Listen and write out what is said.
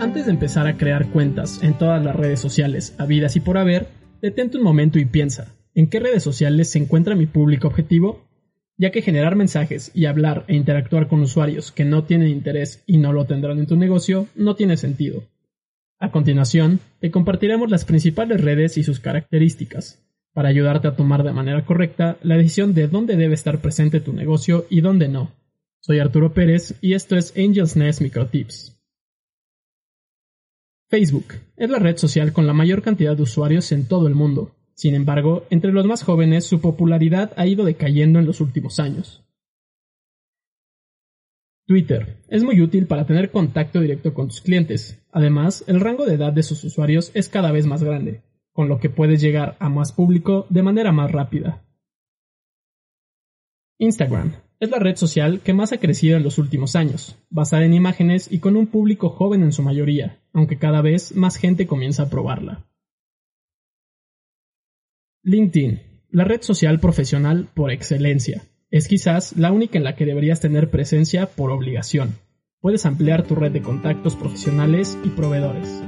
Antes de empezar a crear cuentas en todas las redes sociales habidas y por haber, detente un momento y piensa, ¿en qué redes sociales se encuentra mi público objetivo? Ya que generar mensajes y hablar e interactuar con usuarios que no tienen interés y no lo tendrán en tu negocio no tiene sentido. A continuación, te compartiremos las principales redes y sus características, para ayudarte a tomar de manera correcta la decisión de dónde debe estar presente tu negocio y dónde no. Soy Arturo Pérez y esto es Angels Nest Microtips. Facebook es la red social con la mayor cantidad de usuarios en todo el mundo. Sin embargo, entre los más jóvenes su popularidad ha ido decayendo en los últimos años. Twitter es muy útil para tener contacto directo con tus clientes. Además, el rango de edad de sus usuarios es cada vez más grande, con lo que puedes llegar a más público de manera más rápida. Instagram es la red social que más ha crecido en los últimos años, basada en imágenes y con un público joven en su mayoría, aunque cada vez más gente comienza a probarla. LinkedIn, la red social profesional por excelencia. Es quizás la única en la que deberías tener presencia por obligación. Puedes ampliar tu red de contactos profesionales y proveedores.